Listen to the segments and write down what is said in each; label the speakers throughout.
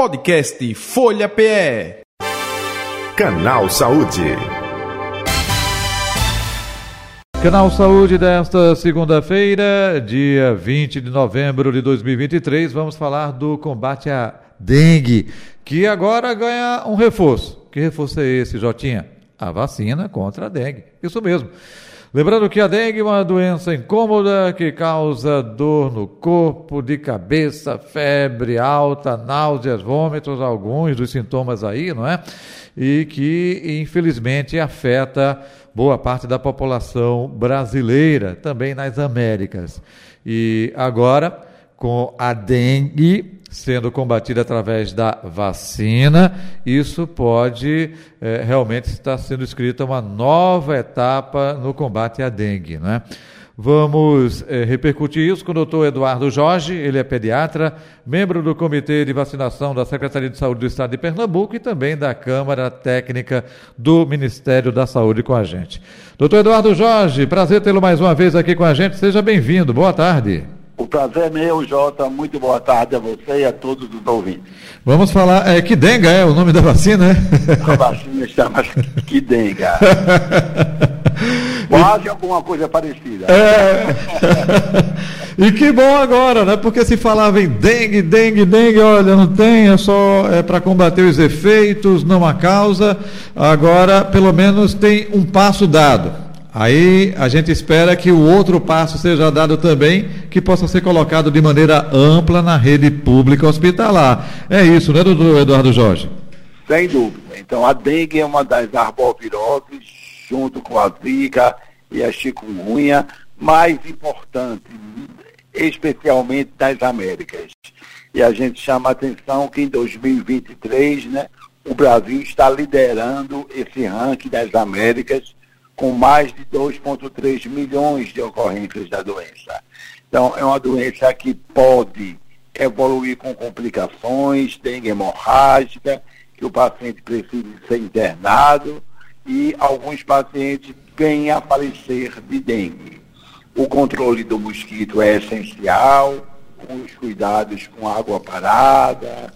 Speaker 1: Podcast Folha PE.
Speaker 2: Canal Saúde.
Speaker 3: Canal Saúde desta segunda-feira, dia 20 de novembro de 2023, vamos falar do combate à dengue, que agora ganha um reforço. Que reforço é esse, Jotinha? A vacina contra a dengue. Isso mesmo. Lembrando que a dengue é uma doença incômoda que causa dor no corpo, de cabeça, febre alta, náuseas, vômitos, alguns dos sintomas aí, não é? E que, infelizmente, afeta boa parte da população brasileira, também nas Américas. E agora, com a dengue, sendo combatida através da vacina, isso pode é, realmente estar sendo escrita uma nova etapa no combate à dengue. Né? Vamos é, repercutir isso com o doutor Eduardo Jorge, ele é pediatra, membro do Comitê de Vacinação da Secretaria de Saúde do Estado de Pernambuco e também da Câmara Técnica do Ministério da Saúde com a gente. Doutor Eduardo Jorge, prazer tê-lo mais uma vez aqui com a gente, seja bem-vindo, boa tarde.
Speaker 4: O prazer é meu, Jota. Muito boa tarde a você e a todos os ouvintes.
Speaker 3: Vamos falar, é que denga é o nome da vacina, né?
Speaker 4: A vacina chama que denga. Quase alguma coisa parecida.
Speaker 3: É. e que bom agora, né? Porque se falava em dengue, dengue, dengue, olha, não tem, é só é para combater os efeitos, não a causa. Agora, pelo menos, tem um passo dado. Aí a gente espera que o outro passo seja dado também, que possa ser colocado de maneira ampla na rede pública hospitalar. É isso, né, doutor Eduardo Jorge?
Speaker 4: Sem dúvida. Então, a dengue é uma das arboviroses, junto com a zika e a chikungunya, mais importante, especialmente das Américas. E a gente chama a atenção que em 2023, né, o Brasil está liderando esse ranking das Américas com mais de 2,3 milhões de ocorrências da doença. Então, é uma doença que pode evoluir com complicações, dengue hemorrágica, que o paciente precisa ser internado e alguns pacientes vêm a falecer de dengue. O controle do mosquito é essencial, os cuidados com água parada,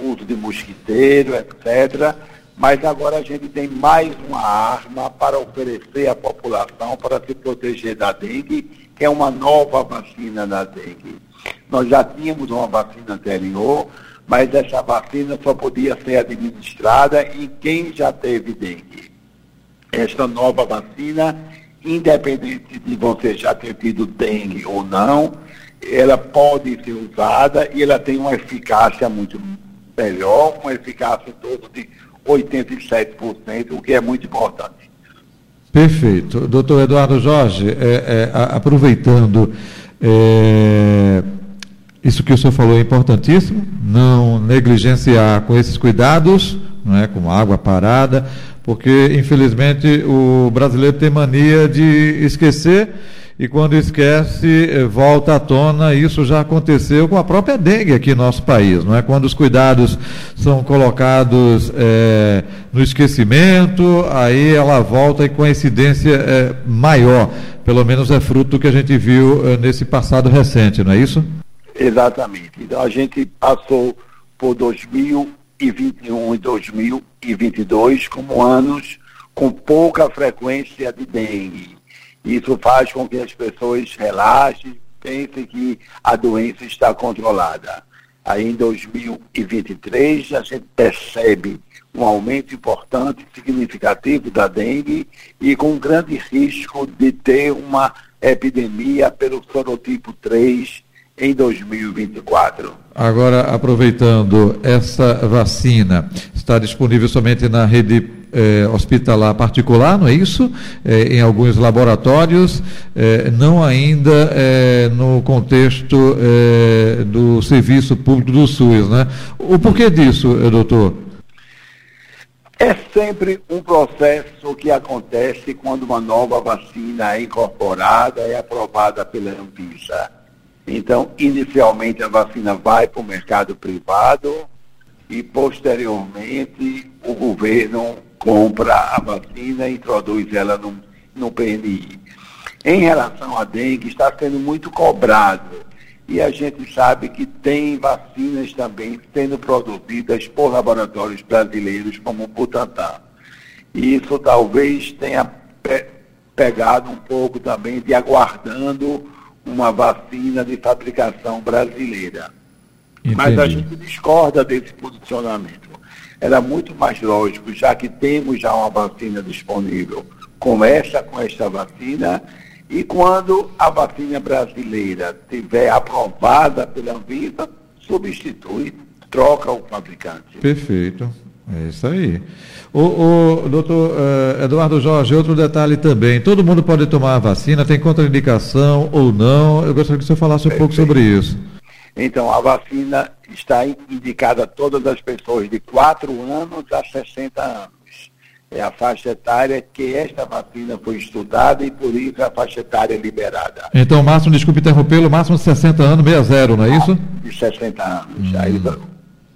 Speaker 4: uso de mosquiteiro, etc mas agora a gente tem mais uma arma para oferecer à população para se proteger da dengue, que é uma nova vacina da dengue. Nós já tínhamos uma vacina anterior, mas essa vacina só podia ser administrada em quem já teve dengue. Esta nova vacina, independente de você já ter tido dengue ou não, ela pode ser usada e ela tem uma eficácia muito melhor, uma eficácia em torno de 87%, o que é muito importante.
Speaker 3: Perfeito. Doutor Eduardo Jorge, é, é, aproveitando é, isso que o senhor falou é importantíssimo, não negligenciar com esses cuidados, não é, com água parada, porque infelizmente o brasileiro tem mania de esquecer e quando esquece, eh, volta à tona. Isso já aconteceu com a própria dengue aqui no nosso país, não é? Quando os cuidados são colocados é, no esquecimento, aí ela volta e com a incidência é, maior. Pelo menos é fruto do que a gente viu é, nesse passado recente, não é isso?
Speaker 4: Exatamente. Então a gente passou por 2021 e 2022 como anos com pouca frequência de dengue isso faz com que as pessoas relaxem, pensem que a doença está controlada. Aí em 2023 a gente percebe um aumento importante, significativo da dengue e com grande risco de ter uma epidemia pelo sorotipo 3 em 2024.
Speaker 3: Agora, aproveitando, essa vacina está disponível somente na rede eh, hospitalar particular, não é isso? Eh, em alguns laboratórios, eh, não ainda no contexto do serviço público do SUS, né? O porquê disso, doutor?
Speaker 4: É sempre um processo que acontece quando uma nova vacina é incorporada e é aprovada pela Anvisa. Então, inicialmente a vacina vai para o mercado privado e posteriormente o governo compra a vacina e introduz ela no, no PNI. Em relação à dengue, está sendo muito cobrado e a gente sabe que tem vacinas também sendo produzidas por laboratórios brasileiros como o Butantan. E isso talvez tenha pe pegado um pouco também de aguardando uma vacina de fabricação brasileira. Entendi. Mas a gente discorda desse posicionamento. Era muito mais lógico, já que temos já uma vacina disponível, começa com esta vacina e quando a vacina brasileira estiver aprovada pela Anvisa, substitui, troca o fabricante.
Speaker 3: Perfeito. É isso aí. O, o doutor uh, Eduardo Jorge, outro detalhe também. Todo mundo pode tomar a vacina, tem contraindicação ou não? Eu gostaria que você falasse um Perfeito. pouco sobre isso.
Speaker 4: Então, a vacina está indicada a todas as pessoas de 4 anos a 60 anos é a faixa etária que esta vacina foi estudada e por isso é a faixa etária liberada.
Speaker 3: Então, máximo, desculpe interrompê-lo, máximo de 60 anos, 60, não é isso?
Speaker 4: De 60 anos. Hum. Aí,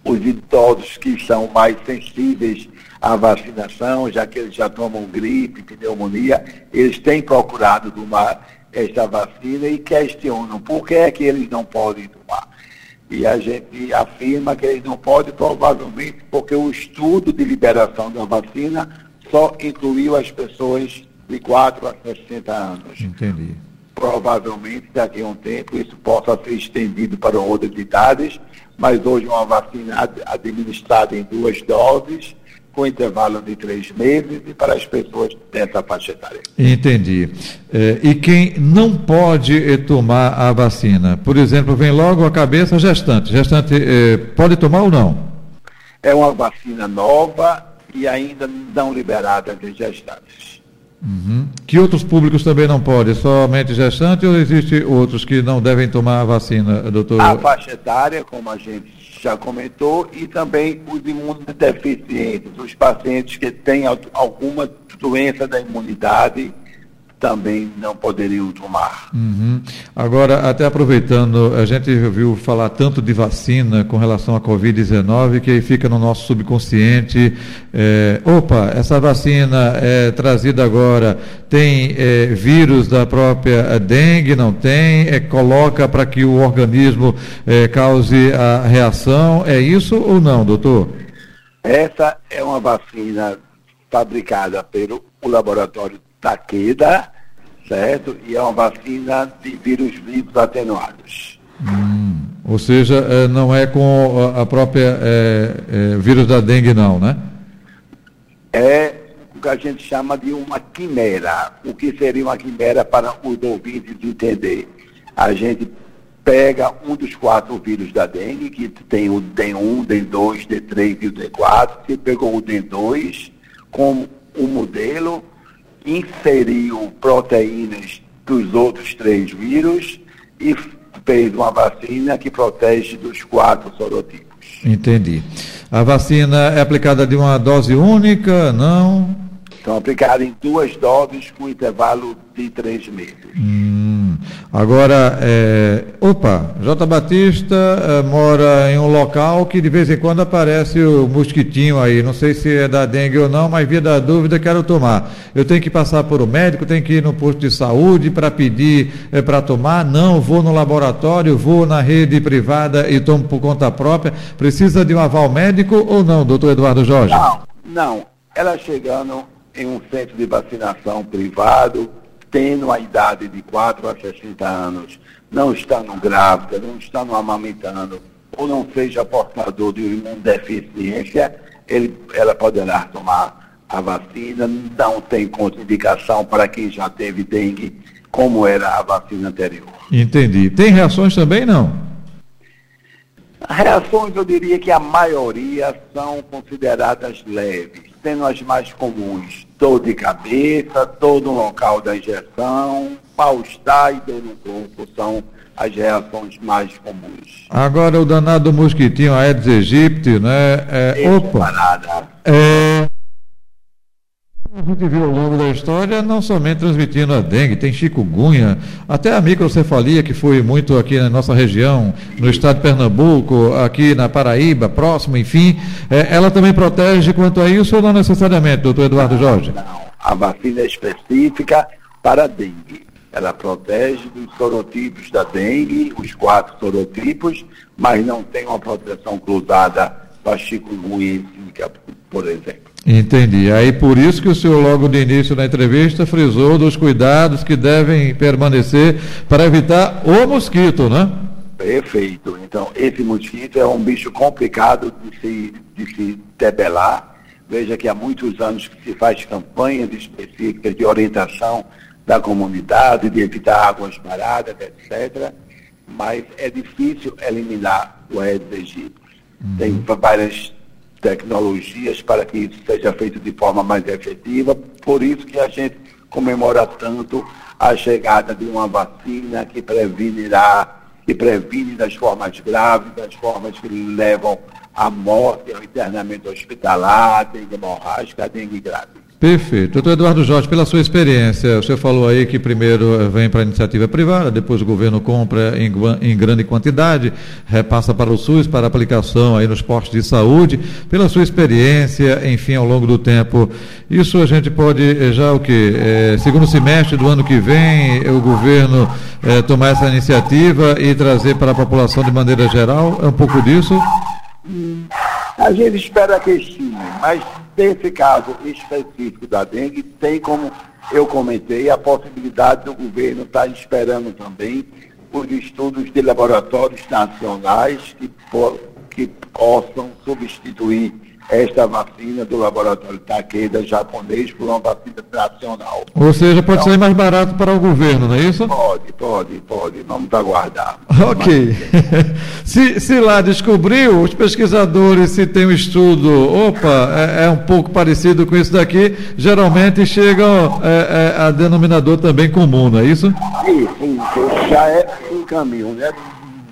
Speaker 4: os idosos que são mais sensíveis à vacinação, já que eles já tomam gripe, pneumonia, eles têm procurado tomar esta vacina e questionam por que é que eles não podem tomar. E a gente afirma que eles não podem, provavelmente, porque o estudo de liberação da vacina só incluiu as pessoas de 4 a 60 anos.
Speaker 3: Entendi.
Speaker 4: Provavelmente, daqui a um tempo, isso possa ser estendido para outras idades, mas hoje uma vacina administrada em duas doses, com intervalo de três meses e para as pessoas dessa faixa etária.
Speaker 3: Entendi. É, e quem não pode eh, tomar a vacina? Por exemplo, vem logo a cabeça gestante. Gestante é, pode tomar ou não?
Speaker 4: É uma vacina nova, e ainda não liberadas de gestantes.
Speaker 3: Uhum. Que outros públicos também não podem? Somente gestante ou existem outros que não devem tomar a vacina, doutor?
Speaker 4: A faixa etária, como a gente já comentou, e também os imunodeficientes, os pacientes que têm alguma doença da imunidade também não poderiam tomar.
Speaker 3: Uhum. Agora, até aproveitando, a gente ouviu falar tanto de vacina com relação à Covid-19 que aí fica no nosso subconsciente. É, opa, essa vacina é trazida agora tem é, vírus da própria dengue? Não tem? É, coloca para que o organismo cause a reação? É isso ou não, doutor?
Speaker 4: Essa é uma vacina fabricada pelo laboratório Takeda, certo? E é uma vacina de vírus vivos atenuados.
Speaker 3: Hum, ou seja, é, não é com a própria é, é, vírus da dengue, não, né?
Speaker 4: É o que a gente chama de uma quimera. O que seria uma quimera para os ouvintes entender? A gente pega um dos quatro vírus da dengue, que tem o D1, D2, D3 e o D4. Você pegou o D2 como um modelo inseriu proteínas dos outros três vírus e fez uma vacina que protege dos quatro sorotipos.
Speaker 3: Entendi. A vacina é aplicada de uma dose única? Não?
Speaker 4: São aplicadas em duas doses com intervalo de três meses.
Speaker 3: Hum, agora, é, opa, J. Batista é, mora em um local que de vez em quando aparece o mosquitinho aí. Não sei se é da dengue ou não, mas via da dúvida quero tomar. Eu tenho que passar por um médico, tenho que ir no posto de saúde para pedir é, para tomar? Não, vou no laboratório, vou na rede privada e tomo por conta própria. Precisa de um aval médico ou não, doutor Eduardo Jorge?
Speaker 4: Não, não. Ela chegando em um centro de vacinação privado, tendo a idade de 4 a 60 anos, não estando grávida, não estando amamentando, ou não seja portador de imunodeficiência, ele, ela poderá tomar a vacina, não tem contraindicação para quem já teve dengue, como era a vacina anterior.
Speaker 3: Entendi. Tem reações também, não?
Speaker 4: Reações, eu diria que a maioria são consideradas leves, sendo as mais comuns. Dor de cabeça, dor no local da injeção, mal-estar e dor no corpo são as reações mais comuns.
Speaker 3: Agora o danado mosquitinho Aedes aegypti, né? É, opa! É, a gente viu ao longo da história não somente transmitindo a dengue, tem chikungunya, até a microcefalia que foi muito aqui na nossa região, no estado de Pernambuco, aqui na Paraíba, próximo, enfim. É, ela também protege quanto a isso ou não necessariamente, doutor Eduardo Jorge?
Speaker 4: Não, a vacina é específica para a dengue. Ela protege dos sorotipos da dengue, os quatro sorotipos, mas não tem uma proteção cruzada chikungunya e zika, por exemplo.
Speaker 3: Entendi. Aí por isso que o senhor logo de início da entrevista frisou dos cuidados que devem permanecer para evitar o mosquito, né?
Speaker 4: Perfeito. Então, esse mosquito é um bicho complicado de se, de se debelar. Veja que há muitos anos que se faz campanhas específicas de orientação da comunidade, de evitar águas paradas, etc. Mas é difícil eliminar o Aedes aegypti. Tem várias tecnologias para que isso seja feito de forma mais efetiva. Por isso que a gente comemora tanto a chegada de uma vacina que prevenirá, que previne das formas graves, das formas que levam à morte, ao internamento hospitalar, dengue hemorrágica, dengue grave.
Speaker 3: Perfeito. Doutor Eduardo Jorge, pela sua experiência, senhor falou aí que primeiro vem para a iniciativa privada, depois o governo compra em, em, grande quantidade, repassa para o SUS para aplicação aí nos postos de saúde. Pela sua experiência, enfim, ao longo do tempo, isso a gente pode eh, já o que? É, segundo semestre do ano que vem, o governo é, tomar essa iniciativa e trazer para a população de maneira geral? É um pouco disso?
Speaker 4: A gente espera que sim, mas nesse caso específico da dengue, tem como eu comentei, a possibilidade do governo estar esperando também os estudos de laboratórios nacionais que, que possam substituir esta vacina do laboratório Takeda japonês por uma vacina nacional.
Speaker 3: Ou seja, pode então, sair mais barato para o governo, não é isso?
Speaker 4: Pode, pode, pode. Vamos aguardar.
Speaker 3: Ok. se, se lá descobriu, os pesquisadores, se tem um estudo, opa, é, é um pouco parecido com isso daqui, geralmente chegam é, é, a denominador também comum, não é isso?
Speaker 4: Sim, sim. Já é um caminho, né?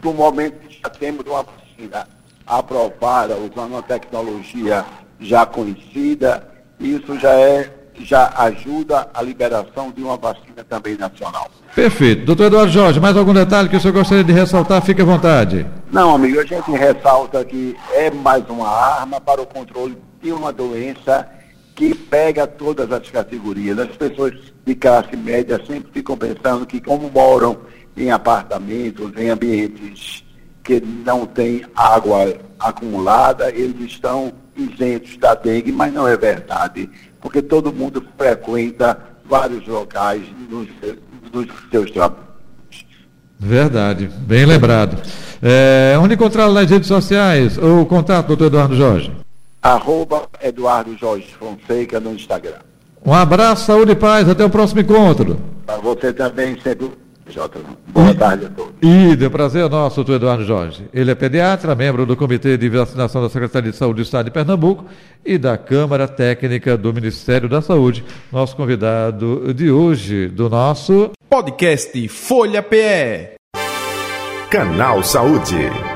Speaker 4: Do momento que já temos uma vacina aprovada usando uma tecnologia já conhecida, isso já é já ajuda a liberação de uma vacina também nacional.
Speaker 3: Perfeito. Doutor Eduardo Jorge, mais algum detalhe que o senhor gostaria de ressaltar? Fique à vontade.
Speaker 4: Não, amigo, a gente ressalta que é mais uma arma para o controle de uma doença que pega todas as categorias. As pessoas de classe média sempre ficam pensando que como moram em apartamentos, em ambientes que não tem água acumulada, eles estão isentos da dengue, mas não é verdade, porque todo mundo frequenta vários locais nos, nos seus trabalhos.
Speaker 3: Verdade, bem lembrado. É, onde encontrá-lo nas redes sociais? O contato, doutor Eduardo Jorge?
Speaker 4: Arroba Eduardo Jorge Fonseca no Instagram.
Speaker 3: Um abraço, saúde e paz, até o próximo encontro.
Speaker 4: Para você também, sempre Jota. Boa tarde a todos.
Speaker 3: E deu prazer nosso, doutor Eduardo Jorge. Ele é pediatra, membro do Comitê de Vacinação da Secretaria de Saúde do Estado de Pernambuco e da Câmara Técnica do Ministério da Saúde. Nosso convidado de hoje, do nosso
Speaker 1: podcast Folha PE.
Speaker 2: Canal Saúde.